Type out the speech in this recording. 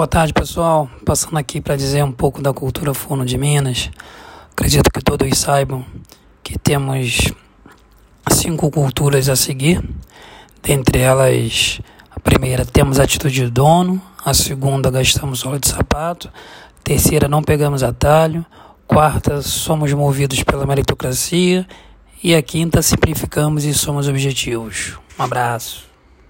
Boa tarde, pessoal. Passando aqui para dizer um pouco da cultura Forno de Minas. Acredito que todos saibam que temos cinco culturas a seguir. Dentre elas, a primeira, temos a atitude de dono. A segunda, gastamos óleo de sapato. A terceira, não pegamos atalho. Quarta, somos movidos pela meritocracia. E a quinta, simplificamos e somos objetivos. Um abraço.